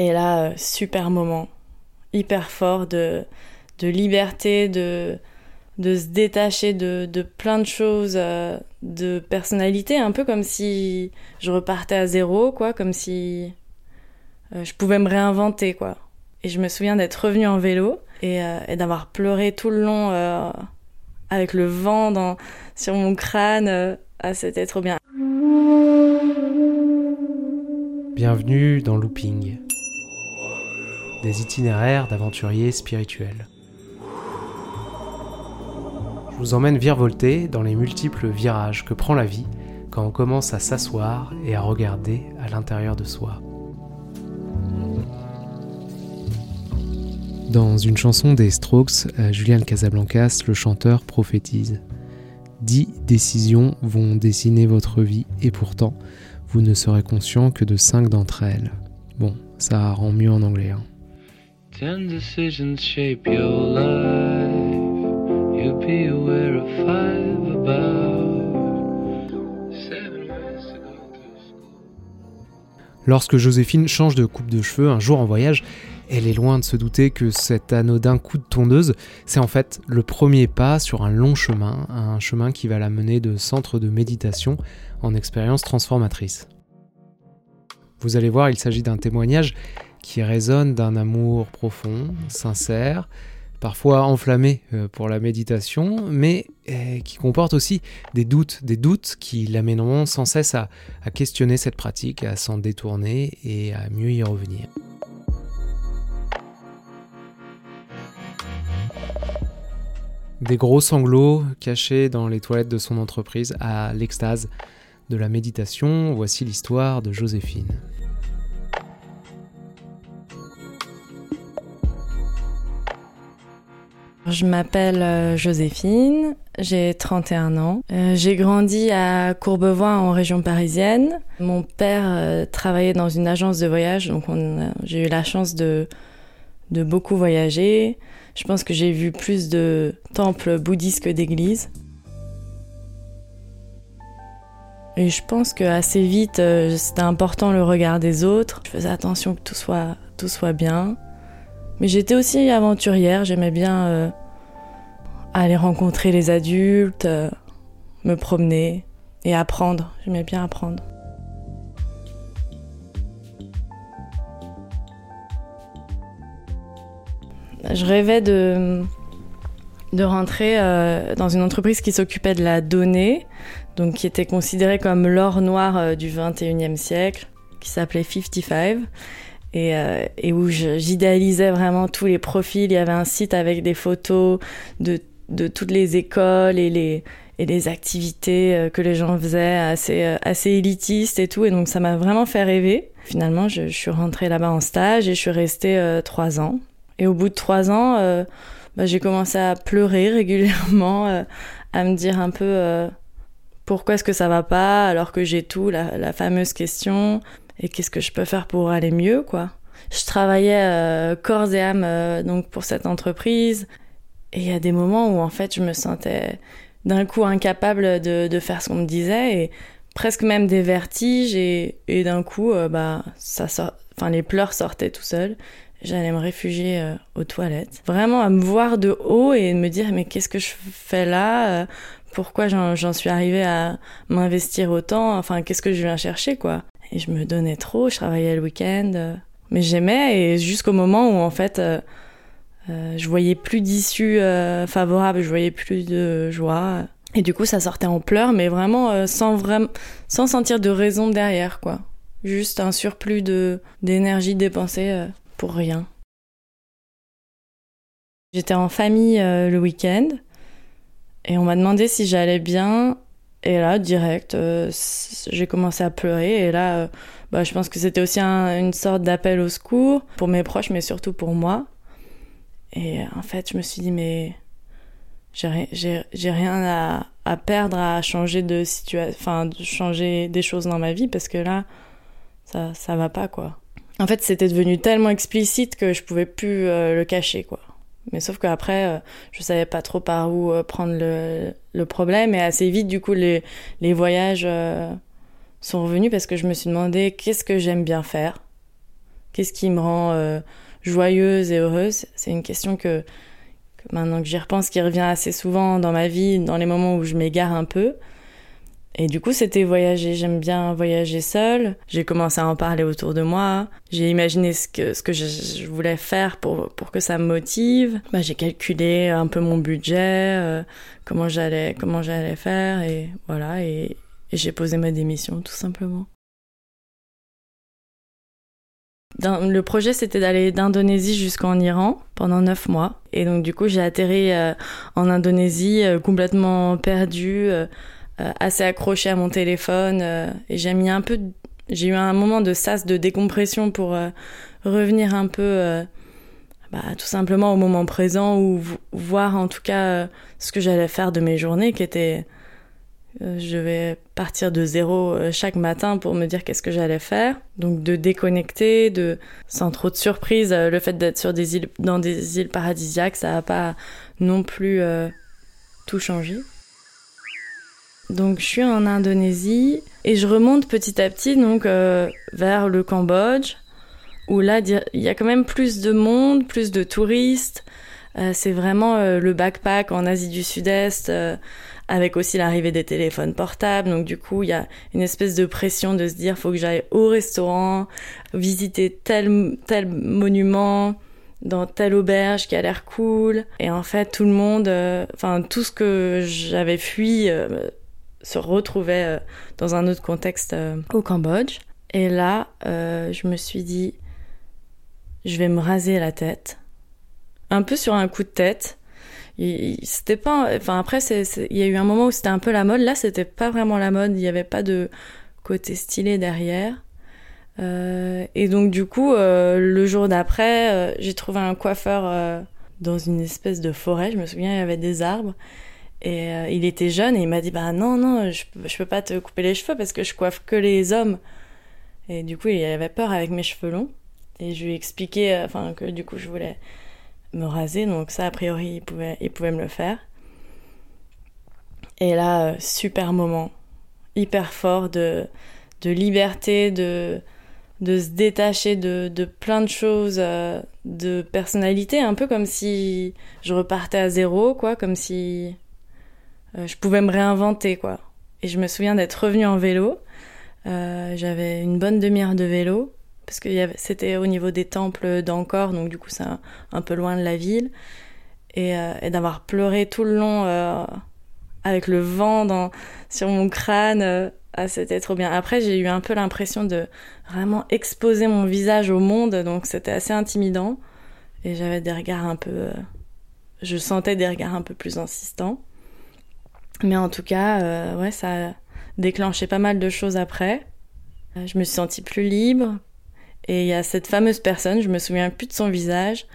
Et là, super moment, hyper fort de, de liberté, de, de se détacher de, de plein de choses, de personnalité, un peu comme si je repartais à zéro, quoi, comme si je pouvais me réinventer, quoi. Et je me souviens d'être revenue en vélo et, et d'avoir pleuré tout le long avec le vent dans, sur mon crâne. Ah, c'était trop bien. Bienvenue dans Looping, des itinéraires d'aventuriers spirituels. Je vous emmène virevolter dans les multiples virages que prend la vie quand on commence à s'asseoir et à regarder à l'intérieur de soi. Dans une chanson des Strokes, euh, Julian Casablancas, le chanteur, prophétise Dix décisions vont dessiner votre vie et pourtant, vous ne serez conscient que de cinq d'entre elles. Bon, ça rend mieux en anglais. Hein. Lorsque Joséphine change de coupe de cheveux un jour en voyage, elle est loin de se douter que cet anodin coup de tondeuse, c'est en fait le premier pas sur un long chemin, un chemin qui va la mener de centre de méditation en expérience transformatrice. Vous allez voir, il s'agit d'un témoignage qui résonne d'un amour profond, sincère, parfois enflammé euh, pour la méditation, mais euh, qui comporte aussi des doutes, des doutes qui l'amèneront sans cesse à, à questionner cette pratique, à s'en détourner et à mieux y revenir. Des gros sanglots cachés dans les toilettes de son entreprise à l'extase de la méditation, voici l'histoire de Joséphine. Je m'appelle euh, Joséphine, j'ai 31 ans. Euh, j'ai grandi à Courbevoie en région parisienne. Mon père euh, travaillait dans une agence de voyage, donc j'ai eu la chance de, beaucoup voyager. Je pense que j'ai vu plus de temples bouddhistes que d'églises. Et je pense que assez vite, c'était important le regard des autres. Je faisais attention que tout soit bien. Mais j'étais aussi aventurière, j'aimais bien euh, aller rencontrer les adultes, euh, me promener et apprendre. J'aimais bien apprendre. Je rêvais de, rentrer euh, dans une entreprise qui s'occupait de la donnée, donc qui était considérée comme l'or noir du 21e siècle, qui s'appelait 55. Et, euh, et où j'idéalisais vraiment tous les profils. Il y avait un site avec des photos de, toutes les écoles et les, activités que les gens faisaient, assez, assez élitistes et tout. Et donc ça m'a vraiment fait rêver. Finalement, je, suis rentrée là-bas en stage et je suis restée trois ans. Et au bout de trois ans, euh, bah, j'ai commencé à pleurer régulièrement, euh, à me dire un peu euh, pourquoi est-ce que ça va pas alors que j'ai tout, la, fameuse question, et qu'est-ce que je peux faire pour aller mieux, quoi? Je travaillais corps et âme donc pour cette entreprise, et il y a des moments où en fait je me sentais d'un coup incapable de, de faire ce qu'on me disait et presque même des vertiges et, et d'un coup bah ça sort, enfin les pleurs sortaient tout seuls. J'allais me réfugier euh, aux toilettes. Vraiment à me voir de haut et me dire mais qu'est-ce que je fais là? Euh, Pourquoi j'en suis arrivée à m'investir autant? Enfin, qu'est-ce que je viens chercher quoi? Et je me donnais trop, je travaillais le week-end. Euh, mais j'aimais et jusqu'au moment où en fait je voyais plus d'issue favorable, je voyais plus de joie. Et du coup, ça sortait en pleurs, mais vraiment sans vraiment, sans sentir de raison derrière, quoi. Juste un surplus de d'énergie dépensée pour rien. J'étais en famille euh, le week-end et on m'a demandé si j'allais bien. Et là, direct, euh, j'ai commencé à pleurer. Et là, euh, bah, je pense que c'était aussi une sorte d'appel au secours pour mes proches, mais surtout pour moi. Et en fait, je me suis dit, mais j'ai rien à, à, perdre à changer de situation, enfin, de changer des choses dans ma vie parce que là, ça, ça va pas, quoi. En fait, c'était devenu tellement explicite que je pouvais plus euh, le cacher, quoi. Mais sauf qu'après, euh, je savais pas trop par où euh, prendre le, problème. Et assez vite, du coup, les, les voyages sont revenus parce que je me suis demandé qu'est-ce que j'aime bien faire. Qu'est-ce qui me rend joyeuse et heureuse C'est une question que, maintenant que j'y repense, qui revient assez souvent dans ma vie, dans les moments où je m'égare un peu. Et du coup, c'était voyager. J'aime bien voyager seule. J'ai commencé à en parler autour de moi. J'ai imaginé ce que, ce que je, voulais faire pour, pour que ça me motive. Bah, j'ai calculé un peu mon budget, euh, comment j'allais, faire, et voilà. Et, j'ai posé ma démission, tout simplement. Le projet, c'était d'aller d'Indonésie jusqu'en Iran pendant neuf mois. Et donc, du coup, j'ai atterri euh, en Indonésie euh, complètement perdue, assez accrochée à mon téléphone. et j'ai mis un peu, j'ai eu un moment de sas de décompression pour revenir un peu, bah, tout simplement au moment présent ou voir en tout cas ce que j'allais faire de mes journées, qui étaient euh, je vais partir de zéro euh, chaque matin pour me dire qu'est-ce que j'allais faire. Donc de déconnecter, de sans trop de surprise, euh, le fait d'être sur des îles, dans des îles paradisiaques, ça n'a pas non plus tout changé. Donc je suis en Indonésie et je remonte petit à petit donc vers le Cambodge où là il y a quand même plus de monde, plus de touristes. c'est vraiment le backpack en Asie du Sud-Est avec aussi l'arrivée des téléphones portables. Donc du coup, il y a une espèce de pression de se dire faut que j'aille au restaurant, visiter tel tel monument dans telle auberge qui a l'air cool. Et en fait, tout le monde, euh, enfin tout ce que j'avais fui euh, se retrouvait euh, dans un autre contexte au Cambodge. Et là, je me suis dit, je vais me raser la tête, un peu sur un coup de tête. C'était pas enfin après il y a eu un moment où c'était un peu la mode. Là c'était pas vraiment la mode. Il y avait pas de côté stylé derrière. Euh, et donc du coup euh, le jour d'après euh, j'ai trouvé un coiffeur euh, dans une espèce de forêt. Je me souviens il y avait des arbres et euh, il était jeune et il m'a dit bah non non je, je peux pas te couper les cheveux parce que je coiffe que les hommes. Et du coup il avait peur avec mes cheveux longs. Et je lui ai expliqué enfin que du coup je voulais me raser, donc ça, a priori, il pouvait, il pouvait me le faire. Et là, euh, super moment, hyper fort de, de liberté, de, de se détacher de, de plein de choses, euh, de personnalité, un peu comme si je repartais à zéro, quoi, comme si euh, je pouvais me réinventer, quoi. Et je me souviens d'être revenue en vélo. J'avais une bonne demi-heure de vélo parce que c'était au niveau des temples d'Angkor, donc du coup c'est un, peu loin de la ville, et, euh, et d'avoir pleuré tout le long euh, avec le vent dans, sur mon crâne, euh, ah, c'était trop bien. Après j'ai eu un peu l'impression de vraiment exposer mon visage au monde, donc c'était assez intimidant, et j'avais des regards un peu, je sentais des regards un peu plus insistants, mais en tout cas ouais ça a déclenché pas mal de choses après. Je me suis sentie plus libre, et il y a cette fameuse personne, je me souviens plus de son visage,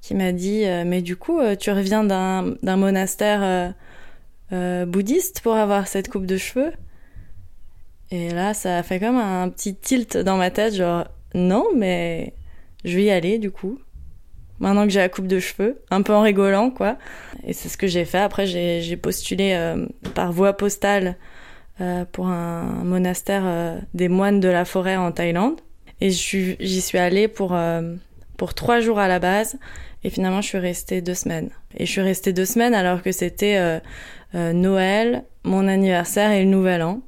qui m'a dit euh, Mais du coup, euh, tu reviens d'un monastère euh, bouddhiste pour avoir cette coupe de cheveux? Et là, ça a fait comme un petit tilt dans ma tête, genre Non, mais je vais y aller du coup. Maintenant que j'ai la coupe de cheveux, un peu en rigolant, quoi. Et c'est ce que j'ai fait. Après, j'ai postulé par voie postale pour un monastère des moines de la forêt en Thaïlande. Et j'y suis allée pour, euh, pour trois jours à la base. Et finalement, je suis restée deux semaines. Et je suis restée deux semaines alors que c'était euh, euh, Noël, mon anniversaire et le Nouvel An.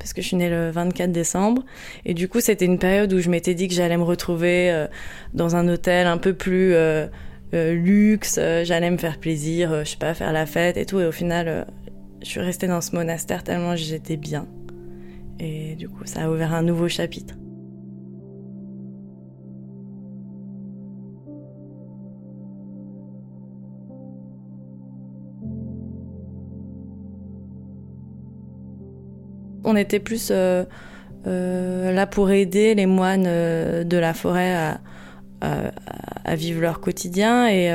Parce que je suis née le 24 décembre. Et du coup, c'était une période où je m'étais dit que j'allais me retrouver dans un hôtel un peu plus luxe. j'allais me faire plaisir, je sais pas, faire la fête et tout. Et au final, je suis restée dans ce monastère tellement j'étais bien. Et du coup, ça a ouvert un nouveau chapitre. On était plus euh, euh, là pour aider les moines euh, de la forêt à, vivre leur quotidien et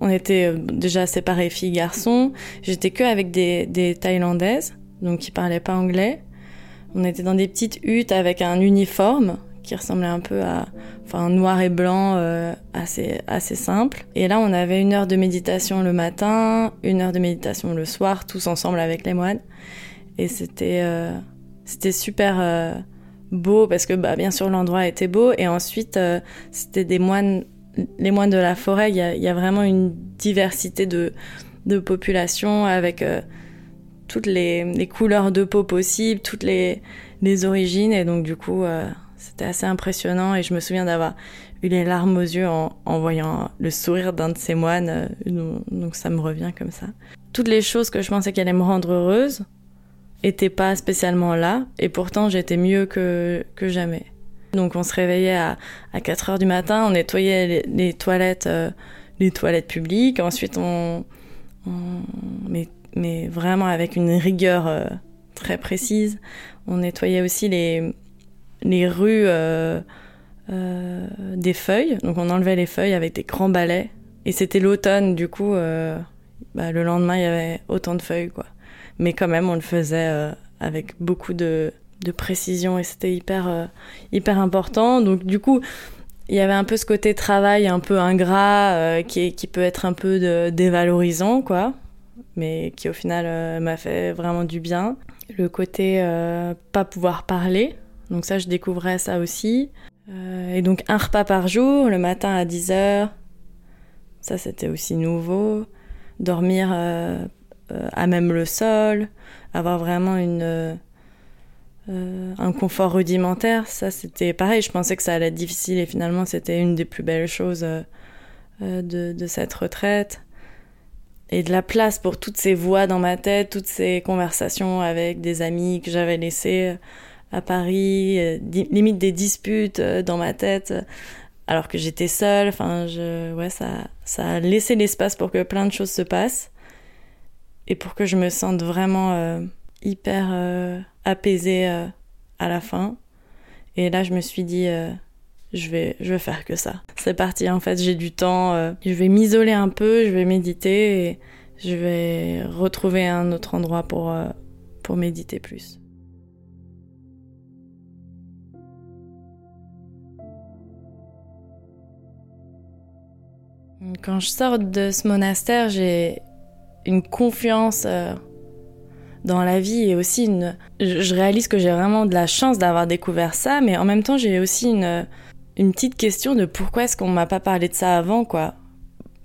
on était déjà séparés filles-garçons. J'étais que avec des, Thaïlandaises, donc qui parlaient pas anglais. On était dans des petites huttes avec un uniforme qui ressemblait un peu à enfin noir et blanc assez assez simple et là on avait une heure de méditation le matin une heure de méditation le soir tous ensemble avec les moines et c'était euh, c'était super euh, beau parce que bah, bien sûr l'endroit était beau et ensuite c'était des moines les moines de la forêt il y a, vraiment une diversité de, de population avec toutes les, couleurs de peau possibles toutes les, les origines et donc du coup c'était assez impressionnant et je me souviens d'avoir eu les larmes aux yeux en, voyant le sourire d'un de ces moines. Euh, donc ça me revient comme ça. Toutes les choses que je pensais qu'elles allaient me rendre heureuse étaient pas spécialement là et pourtant j'étais mieux que, que jamais. Donc on se réveillait à, à 4 heures du matin, on nettoyait les, toilettes, euh, les toilettes publiques. Ensuite on, mais, mais, vraiment avec une rigueur euh, très précise. On nettoyait aussi les, les rues euh, des feuilles. Donc on enlevait les feuilles avec des grands balais. Et c'était l'automne, du coup, bah, le lendemain, il y avait autant de feuilles, quoi. Mais quand même, on le faisait avec beaucoup de, précision et c'était hyper, hyper important. Donc du coup, il y avait un peu ce côté travail un peu ingrat qui, qui peut être un peu dévalorisant, quoi. Mais qui au final m'a fait vraiment du bien. Le côté pas pouvoir parler, donc ça, je découvrais ça aussi. Euh, et donc un repas par jour, le matin à 10h. Ça, c'était aussi nouveau. Dormir euh, euh, à même le sol, avoir vraiment une, un confort rudimentaire. Ça, c'était pareil. Je pensais que ça allait être difficile et finalement, c'était une des plus belles choses de, de cette retraite et de la place pour toutes ces voix dans ma tête, toutes ces conversations avec des amis que j'avais laissées à Paris, euh, limite des disputes euh, dans ma tête, euh, alors que j'étais seule. Enfin, je, ouais, ça, ça a laissé l'espace pour que plein de choses se passent et pour que je me sente vraiment hyper apaisée à la fin. Et là, je me suis dit, je vais, je vais faire que ça. C'est parti. En fait, j'ai du temps. je vais m'isoler un peu, je vais méditer et je vais retrouver un autre endroit pour, pour méditer plus. Quand je sors de ce monastère, j'ai une confiance euh, dans la vie et aussi une. Je réalise que j'ai vraiment de la chance d'avoir découvert ça, mais en même temps, j'ai aussi une, une petite question de pourquoi est-ce qu'on m'a pas parlé de ça avant, quoi.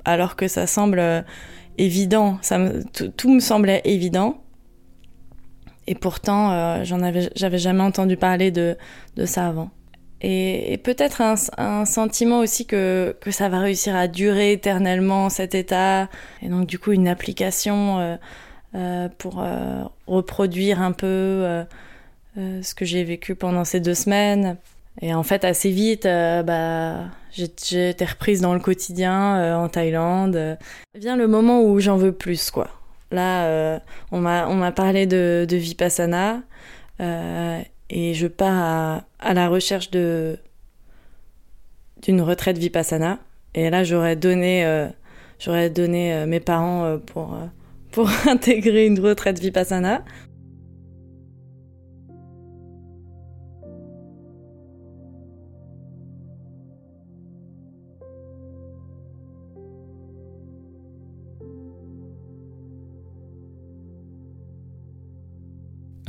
Alors que ça semble euh, évident, ça tout me semblait évident. Et pourtant, euh, j'en avais, j'avais jamais entendu parler de, de ça avant et, peut-être un, sentiment aussi que, que ça va réussir à durer éternellement cet état. Et donc du coup une application euh, euh, pour euh, reproduire un peu ce que j'ai vécu pendant ces deux semaines. Et en fait assez vite bah j'ai été reprise dans le quotidien en Thaïlande. Vient le moment où j'en veux plus quoi. Là on m'a parlé de vipassana et je pars à, la recherche de d'une retraite vipassana. Et là, j'aurais donné, euh, j'aurais donné euh, mes parents euh, pour, pour intégrer une retraite vipassana.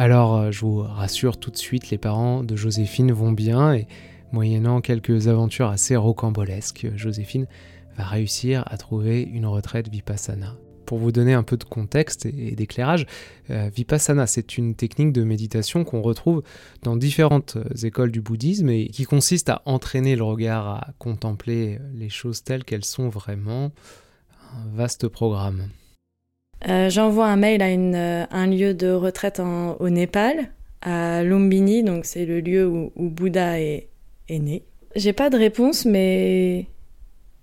Alors, euh, je vous rassure tout de suite, les parents de Joséphine vont bien et moyennant quelques aventures assez rocambolesques, Joséphine va réussir à trouver une retraite vipassana. Pour vous donner un peu de contexte et d'éclairage, euh, vipassana, c'est une technique de méditation qu'on retrouve dans différentes écoles du bouddhisme et qui consiste à entraîner le regard à contempler les choses telles qu'elles sont vraiment. Un vaste programme. Euh, j'envoie un mail à euh, un lieu de retraite au Népal, à Lumbini, donc c'est le lieu où, Bouddha est, né. J'ai pas de réponse, mais,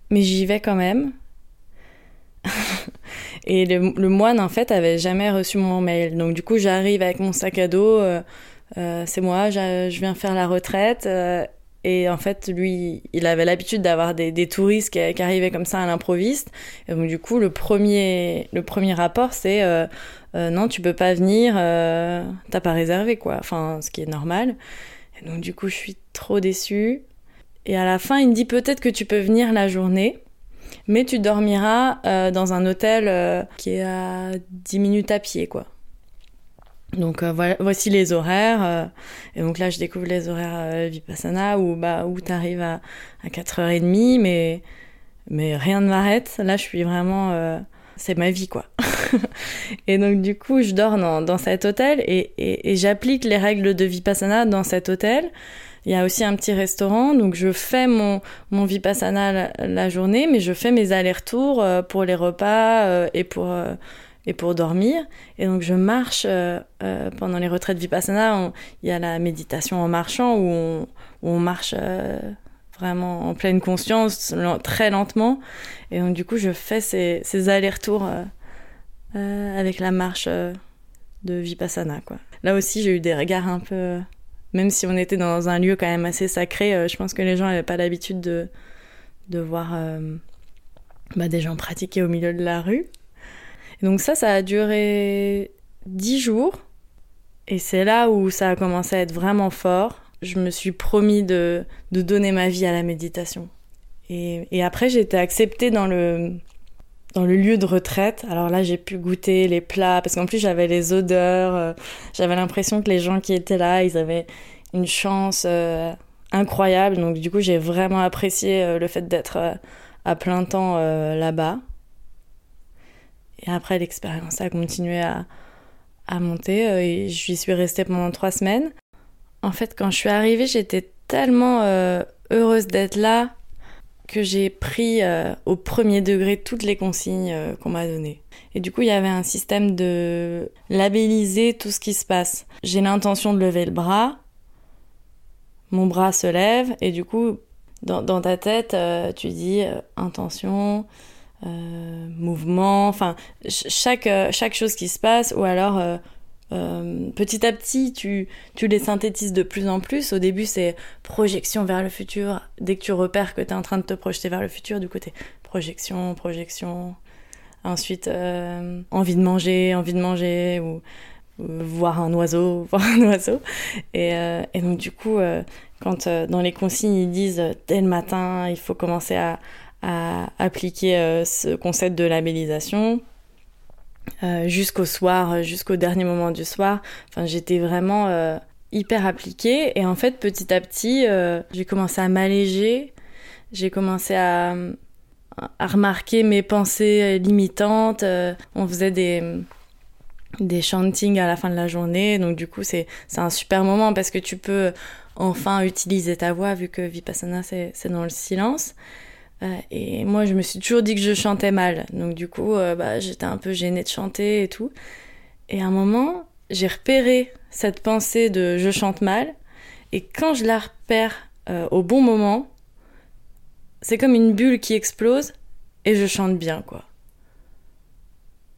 mais j'y vais quand même. Et le, moine, en fait, avait jamais reçu mon mail. Donc, du coup, j'arrive avec mon sac à dos. Euh, c'est moi, je viens faire la retraite. Et en fait, lui, il avait l'habitude d'avoir des, touristes qui, arrivaient comme ça à l'improviste. Et donc, du coup, le premier, le premier rapport, c'est euh, euh, non, tu peux pas venir, euh, t'as pas réservé, quoi. Enfin, ce qui est normal. Et donc, du coup, je suis trop déçue. Et à la fin, il me dit peut-être que tu peux venir la journée, mais tu dormiras dans un hôtel qui est à 10 minutes à pied, quoi. Donc voilà, voici les horaires. et donc là, je découvre les horaires Vipassana où, bah, où tu arrives à, à 4h30, mais, mais rien ne m'arrête. Là, je suis vraiment c'est ma vie quoi. et donc du coup, je dors dans, dans cet hôtel et, et, et j'applique les règles de Vipassana dans cet hôtel. Il y a aussi un petit restaurant, donc je fais mon, mon Vipassana la, journée, mais je fais mes allers-retours euh, pour les repas euh, et pour, euh, et pour dormir. Et donc je marche pendant les retraites Vipassana. Il y a la méditation en marchant où on, marche vraiment en pleine conscience, très lentement. Et donc du coup, je fais ces, allers-retours euh, euh, avec la marche euh, de Vipassana. Là aussi, j'ai eu des regards un peu... Même si on était dans un lieu quand même assez sacré, je pense que les gens n'avaient pas l'habitude de, de voir bah, des gens pratiquer au milieu de la rue. Donc ça, ça a duré dix jours. Et c'est là où ça a commencé à être vraiment fort je me suis promis de, de donner ma vie à la méditation. Et, et après, j'ai été acceptée dans le, dans le lieu de retraite. Alors là, j'ai pu goûter les plats, parce qu'en plus, j'avais les odeurs. Euh, j'avais l'impression que les gens qui étaient là, ils avaient une chance euh, incroyable. Donc du coup, j'ai vraiment apprécié euh, le fait d'être à plein temps là-bas. Et après, l'expérience a continué à, à monter. et j'y suis restée pendant trois semaines. En fait, quand je suis arrivée, j'étais tellement euh, heureuse d'être là que j'ai pris euh, au premier degré toutes les consignes euh, qu'on m'a données. Et du coup, il y avait un système de labelliser tout ce qui se passe. J'ai l'intention de lever le bras, mon bras se lève, et du coup, dans ta tête, tu dis intention, mouvement, enfin, chaque, chaque chose qui se passe, ou alors euh, petit à petit, tu, tu les synthétises de plus en plus. Au début, c'est projection vers le futur. Dès que tu repères que tu es en train de te projeter vers le futur, du côté projection, projection. Ensuite, euh, envie de manger, envie de manger, ou, voir un oiseau, voir un oiseau. Euh, et donc, du coup, quand dans les consignes, ils disent dès le matin, il faut commencer à, à appliquer ce concept de labellisation euh, jusqu'au soir, euh, jusqu'au dernier moment du soir. Enfin, j'étais vraiment euh, hyper appliquée. Et en fait, petit à petit, j'ai commencé à m'alléger. J'ai commencé à, remarquer mes pensées limitantes. on faisait des des chantings à la fin de la journée. Donc du coup, c'est un super moment parce que tu peux enfin utiliser ta voix vu que Vipassana c'est dans le silence. Euh, et moi, je me suis toujours dit que je chantais mal. Donc, du coup, euh, bah, j'étais un peu gênée de chanter et tout. Et à un moment, j'ai repéré cette pensée de je chante mal. Et quand je la repère euh, au bon moment, c'est comme une bulle qui explose et je chante bien, quoi.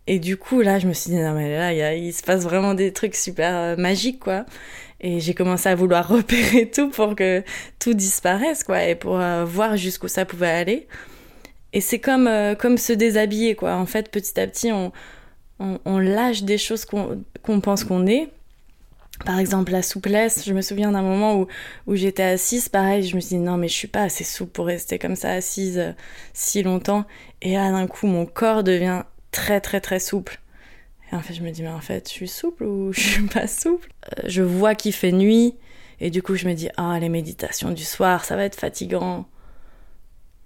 Et du coup, là, je me suis dit, non, mais là, il se passe vraiment des trucs super magiques, quoi. Et j'ai commencé à vouloir repérer tout pour que tout disparaisse, quoi, et pour euh, voir jusqu'où ça pouvait aller. Et c'est comme, euh, comme se déshabiller, quoi. En fait, petit à petit, on, on, lâche des choses qu'on pense qu'on est. Par exemple, la souplesse. Je me souviens d'un moment où, où j'étais assise, pareil, je me suis dit non, mais je suis pas assez souple pour rester comme ça assise euh, si longtemps. Et là, d'un coup, mon corps devient très, très, très souple. Et en fait, je me dis, mais en fait, je suis souple ou je suis pas souple? Euh, Je vois qu'il fait nuit, et du coup, je me dis, ah, les méditations du soir, ça va être fatigant.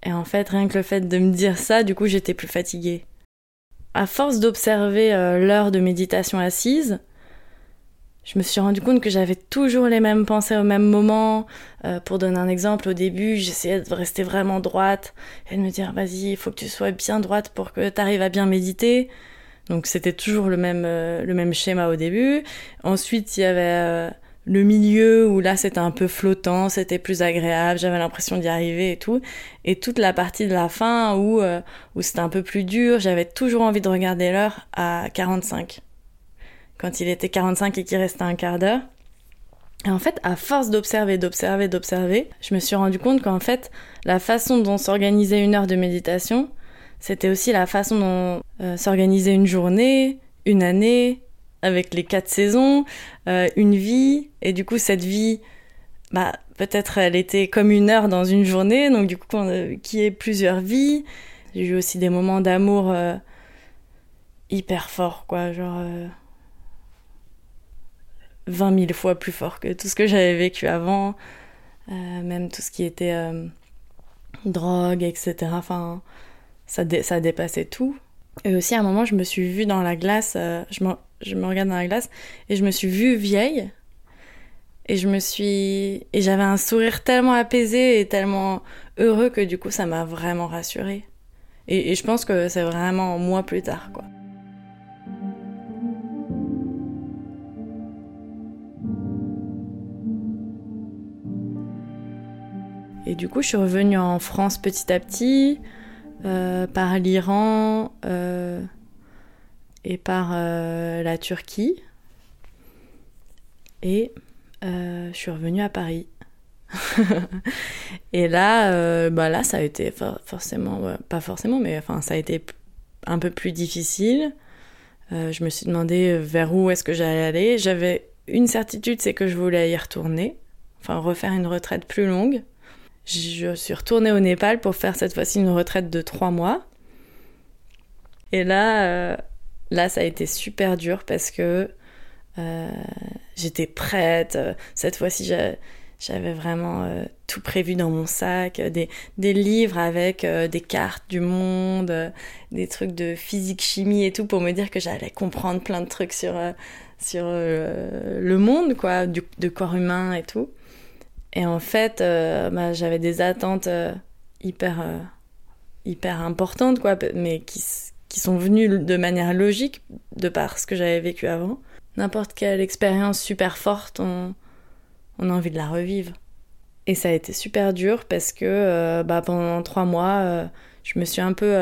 Et en fait, rien que le fait de me dire ça, du coup, j'étais plus fatiguée. À force d'observer euh, l'heure de méditation assise, je me suis rendu compte que j'avais toujours les mêmes pensées au même moment. Euh, pour donner un exemple, au début, j'essayais de rester vraiment droite et de me dire, vas-y, il faut que tu sois bien droite pour que tu arrives à bien méditer. Donc c'était toujours le même, euh, le même schéma au début. Ensuite, il y avait euh, le milieu où là c'était un peu flottant, c'était plus agréable, j'avais l'impression d'y arriver et tout. Et toute la partie de la fin où, euh, où c'était un peu plus dur, j'avais toujours envie de regarder l'heure à 45. Quand il était 45 et qu'il restait un quart d'heure. Et en fait, à force d'observer, d'observer, d'observer, je me suis rendu compte qu'en fait, la façon dont s'organisait une heure de méditation, c'était aussi la façon dont euh, s'organisait une journée, une année, avec les quatre saisons, euh, une vie. Et du coup, cette vie, bah, peut-être elle était comme une heure dans une journée, donc du coup, qui est plusieurs vies. J'ai eu aussi des moments d'amour euh, hyper forts, quoi. Genre. 20 000 fois plus fort que tout ce que j'avais vécu avant, euh, même tout ce qui était euh, drogue, etc. Enfin, ça, ça dépassait tout. Et aussi, à un moment, je me suis vue dans la glace, euh, je, me, je me regarde dans la glace, et je me suis vue vieille. Et je me suis. Et j'avais un sourire tellement apaisé et tellement heureux que du coup, ça m'a vraiment rassurée. Et, je pense que c'est vraiment moi plus tard, quoi. Et du coup, je suis revenue en France petit à petit, par l'Iran euh, et par euh, la Turquie. Et je suis revenue à Paris. et là, bah là, ça a été forcément, pas forcément, mais enfin, ça a été un peu plus difficile. je me suis demandé vers où est-ce que j'allais aller. J'avais une certitude, c'est que je voulais y retourner, enfin refaire une retraite plus longue. Je suis retournée au Népal pour faire cette fois-ci une retraite de trois mois. Et là, euh, là, ça a été super dur parce que euh, j'étais prête. Cette fois-ci, j'avais vraiment euh, tout prévu dans mon sac, des, des livres avec des cartes du monde, des trucs de physique, chimie et tout pour me dire que j'allais comprendre plein de trucs sur, sur le monde, quoi, du, de corps humain et tout. Et en fait, euh, bah, j'avais des attentes euh, hyper, euh, hyper importantes, quoi, mais qui, qui sont venues de manière logique de par ce que j'avais vécu avant. N'importe quelle expérience super forte, on, on, a envie de la revivre. Et ça a été super dur parce que bah, pendant trois mois, je me suis un peu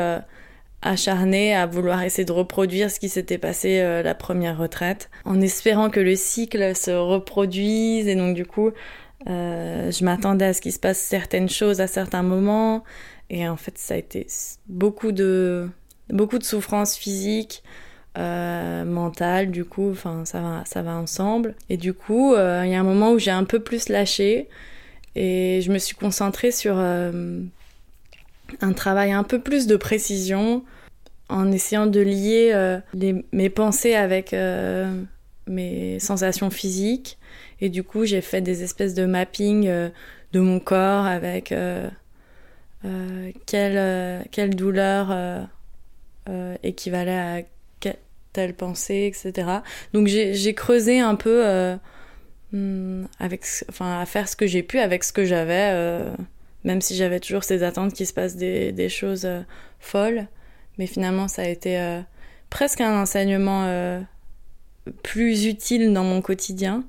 acharnée à vouloir essayer de reproduire ce qui s'était passé la première retraite, en espérant que le cycle se reproduise. Et donc du coup, euh, je m'attendais à ce qu'il se passe certaines choses à certains moments. Et en fait, ça a été beaucoup de, beaucoup de souffrance physique, euh, mentale, du coup, enfin, ça va, ça va ensemble. Et du coup, euh, il y a un moment où j'ai un peu plus lâché et je me suis concentrée sur euh, un travail un peu plus de précision en essayant de lier mes pensées avec mes sensations physiques et du coup, j'ai fait des espèces de mapping euh, de mon corps avec euh, euh, quelle, quelle douleur équivalait à telle pensée, etc. Donc j'ai creusé un peu hmm, avec, enfin, à faire ce que j'ai pu avec ce que j'avais, même si j'avais toujours ces attentes qu'il se passe des, des choses folles. Mais finalement, ça a été presque un enseignement plus utile dans mon quotidien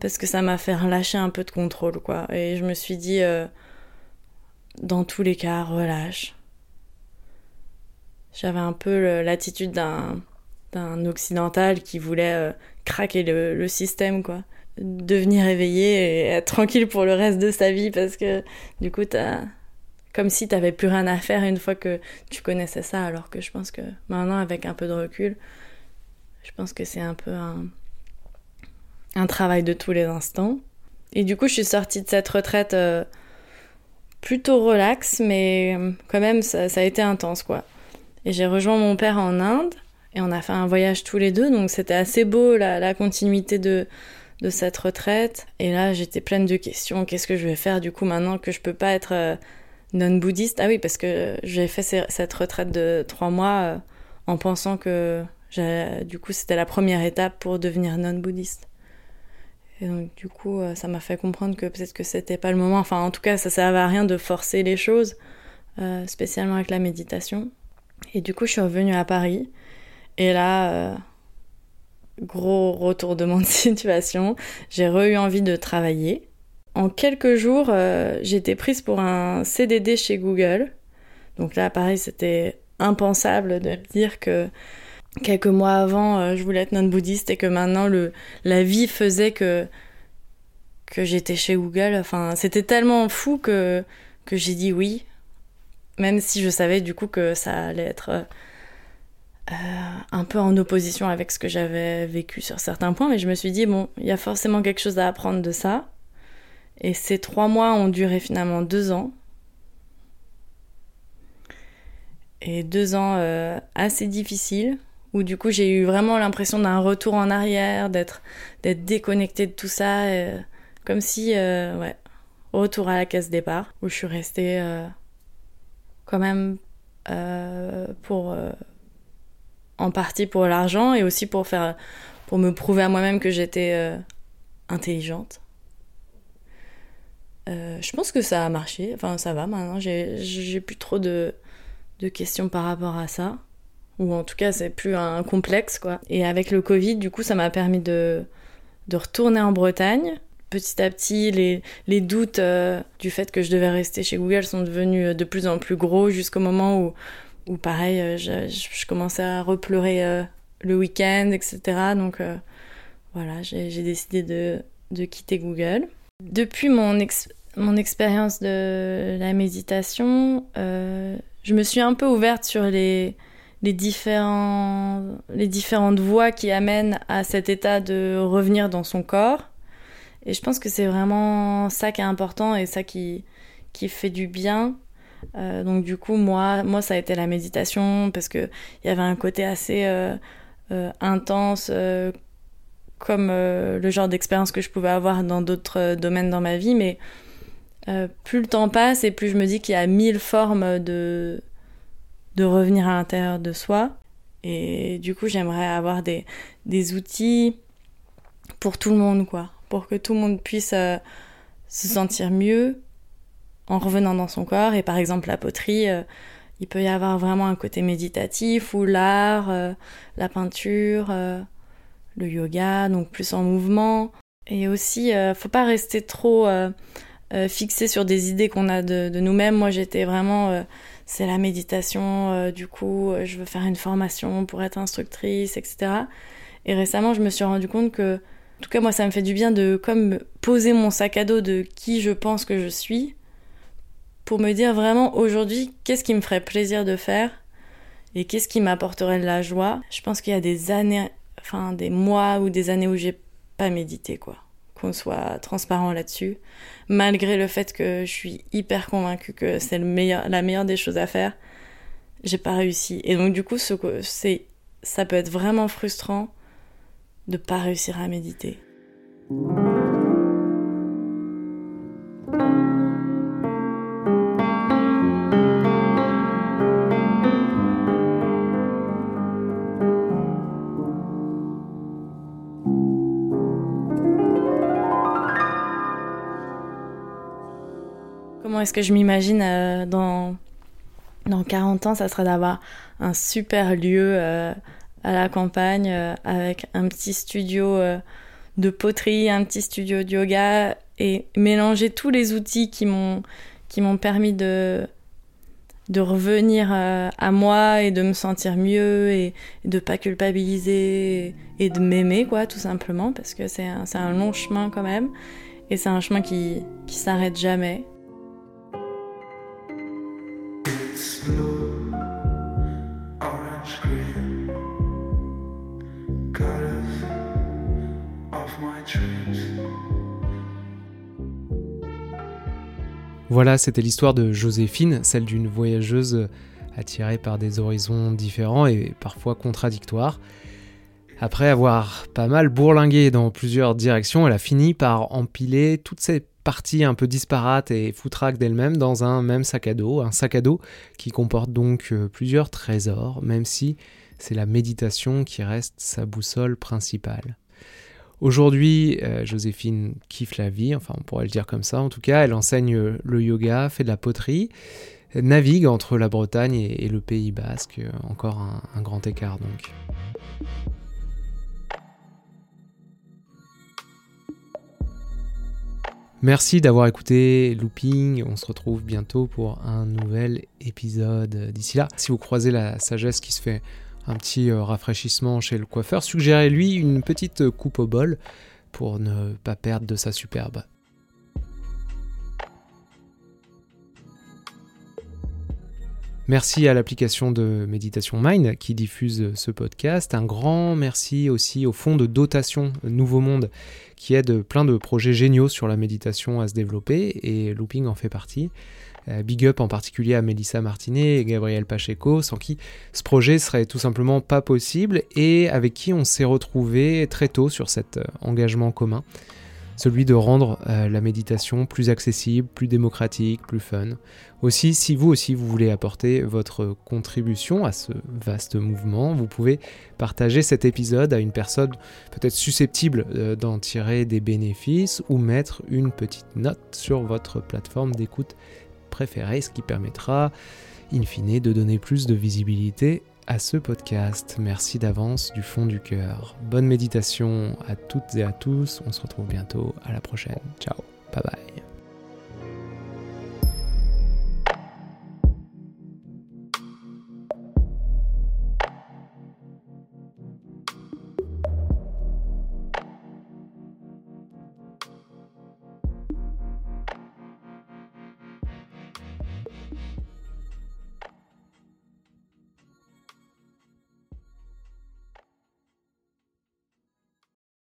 parce que ça m'a fait relâcher un peu de contrôle, quoi. Et je me suis dit, euh, dans tous les cas, relâche. J'avais un peu l'attitude d'un d'un occidental qui voulait euh, craquer le, système, quoi. Devenir éveillé et être tranquille pour le reste de sa vie parce que du coup, t'as comme si t'avais plus rien à faire une fois que tu connaissais ça, alors que je pense que maintenant, avec un peu de recul, je pense que c'est un peu un, travail de tous les instants. Et du coup, je suis sortie de cette retraite euh, plutôt relax, mais euh, quand même, ça, a été intense, quoi. Et j'ai rejoint mon père en Inde, et on a fait un voyage tous les deux, donc c'était assez beau, la, continuité de, de cette retraite. Et là, j'étais pleine de questions. Qu'est-ce que je vais faire, du coup, maintenant que je peux pas être euh, non-bouddhiste? Ah oui, parce que j'ai fait cette retraite de trois mois en pensant que, du coup, c'était la première étape pour devenir non-bouddhiste. Et donc, du coup, euh, ça m'a fait comprendre que peut-être que c'était pas le moment. Enfin, en tout cas, ça servait à rien de forcer les choses, euh, spécialement avec la méditation. Et du coup, je suis revenue à Paris. Et là, euh, gros retournement de situation. J'ai re eu envie de travailler. En quelques jours, j'étais prise pour un CDD chez Google. Donc là, pareil, c'était impensable de dire que quelques mois avant, euh, je voulais être non-bouddhiste et que maintenant, le, la vie faisait que, que j'étais chez Google. Enfin, c'était tellement fou que, que j'ai dit oui. Même si je savais du coup que ça allait être euh, un peu en opposition avec ce que j'avais vécu sur certains points. Mais je me suis dit, bon, il y a forcément quelque chose à apprendre de ça. Et ces trois mois ont duré finalement deux ans. Et deux ans euh, assez difficiles où du coup j'ai eu vraiment l'impression d'un retour en arrière, d'être d'être déconnectée de tout ça, comme si ouais, retour à la case départ où je suis restée quand même pour en partie pour l'argent et aussi pour faire pour me prouver à moi-même que j'étais intelligente. Euh, je pense que ça a marché. Enfin, ça va maintenant. J'ai plus trop de, questions par rapport à ça. Ou en tout cas, c'est plus un complexe, quoi. Et avec le Covid, du coup, ça m'a permis de, de retourner en Bretagne. Petit à petit, les, les doutes euh, du fait que je devais rester chez Google sont devenus de plus en plus gros jusqu'au moment où, où pareil, euh, je, je, commençais à repleurer le week-end, etc. Donc voilà, j'ai décidé de, de quitter Google. Depuis mon, ex mon expérience de la méditation, euh, je me suis un peu ouverte sur les, les, les différentes voies qui amènent à cet état de revenir dans son corps. Et je pense que c'est vraiment ça qui est important et ça qui, qui fait du bien. Euh, donc du coup, moi, moi, ça a été la méditation parce qu'il y avait un côté assez euh, intense comme le genre d'expérience que je pouvais avoir dans d'autres domaines dans ma vie, mais euh, plus le temps passe et plus je me dis qu'il y a mille formes de, de revenir à l'intérieur de soi. Et du coup, j'aimerais avoir des, des outils pour tout le monde, quoi. Pour que tout le monde puisse euh, se sentir mieux en revenant dans son corps. Et par exemple, la poterie, euh, il peut y avoir vraiment un côté méditatif ou l'art, la peinture, le yoga, donc plus en mouvement. Et aussi, faut pas rester trop euh, fixé sur des idées qu'on a de, nous-mêmes. Moi, j'étais vraiment, euh, c'est la méditation, euh, du coup, je veux faire une formation pour être instructrice, etc. Et récemment, je me suis rendu compte que, en tout cas, moi, ça me fait du bien de comme poser mon sac à dos de qui je pense que je suis pour me dire vraiment aujourd'hui qu'est-ce qui me ferait plaisir de faire et qu'est-ce qui m'apporterait de la joie. Je pense qu'il y a des années, enfin des mois ou des années où j'ai pas médité, quoi qu'on soit transparent là-dessus, malgré le fait que je suis hyper convaincue que c'est la meilleure des choses à faire, j'ai pas réussi. Et donc du coup, ce, c'est, ça peut être vraiment frustrant de pas réussir à méditer. Est-ce que je m'imagine euh, dans, dans 40 ans Ça serait d'avoir un super lieu euh, à la campagne euh, avec un petit studio de poterie, un petit studio de yoga et mélanger tous les outils qui m'ont permis de de revenir à moi et de me sentir mieux et, de pas culpabiliser et de m'aimer quoi tout simplement parce que c'est un, un long chemin quand même et c'est un chemin qui qui s'arrête jamais Voilà, c'était l'histoire de Joséphine, celle d'une voyageuse attirée par des horizons différents et parfois contradictoires. Après avoir pas mal bourlingué dans plusieurs directions, elle a fini par empiler toutes ces parties un peu disparates et foutraques d'elle-même dans un même sac à dos, un sac à dos qui comporte donc euh, plusieurs trésors, même si c'est la méditation qui reste sa boussole principale. Aujourd'hui, euh, Joséphine kiffe la vie, enfin on pourrait le dire comme ça en tout cas, elle enseigne euh, le yoga, fait de la poterie, navigue entre la Bretagne et, le Pays basque, encore un, grand écart donc. Merci d'avoir écouté Looping. On se retrouve bientôt pour un nouvel épisode. D'ici là, si vous croisez la sagesse qui se fait un petit euh, rafraîchissement chez le coiffeur, suggérez-lui une petite coupe au bol pour ne pas perdre de sa superbe. Merci à l'application de Méditation Mind qui diffuse ce podcast. Un grand merci aussi au fonds de dotation Nouveau Monde qui aide plein de projets géniaux sur la méditation à se développer et Looping en fait partie. Euh, big up en particulier à Melissa Martinet et Gabriel Pacheco, sans qui ce projet serait tout simplement pas possible et avec qui on s'est retrouvé très tôt sur cet euh, engagement commun celui de rendre euh, la méditation plus accessible, plus démocratique, plus fun. Aussi, si vous aussi vous voulez apporter votre contribution à ce vaste mouvement, vous pouvez partager cet épisode à une personne peut-être susceptible euh, d'en tirer des bénéfices ou mettre une petite note sur votre plateforme d'écoute préférée, ce qui permettra in fine de donner plus de visibilité à ce podcast. Merci d'avance du fond du cœur. Bonne méditation à toutes et à tous. On se retrouve bientôt. À la prochaine. Ciao. Bye bye.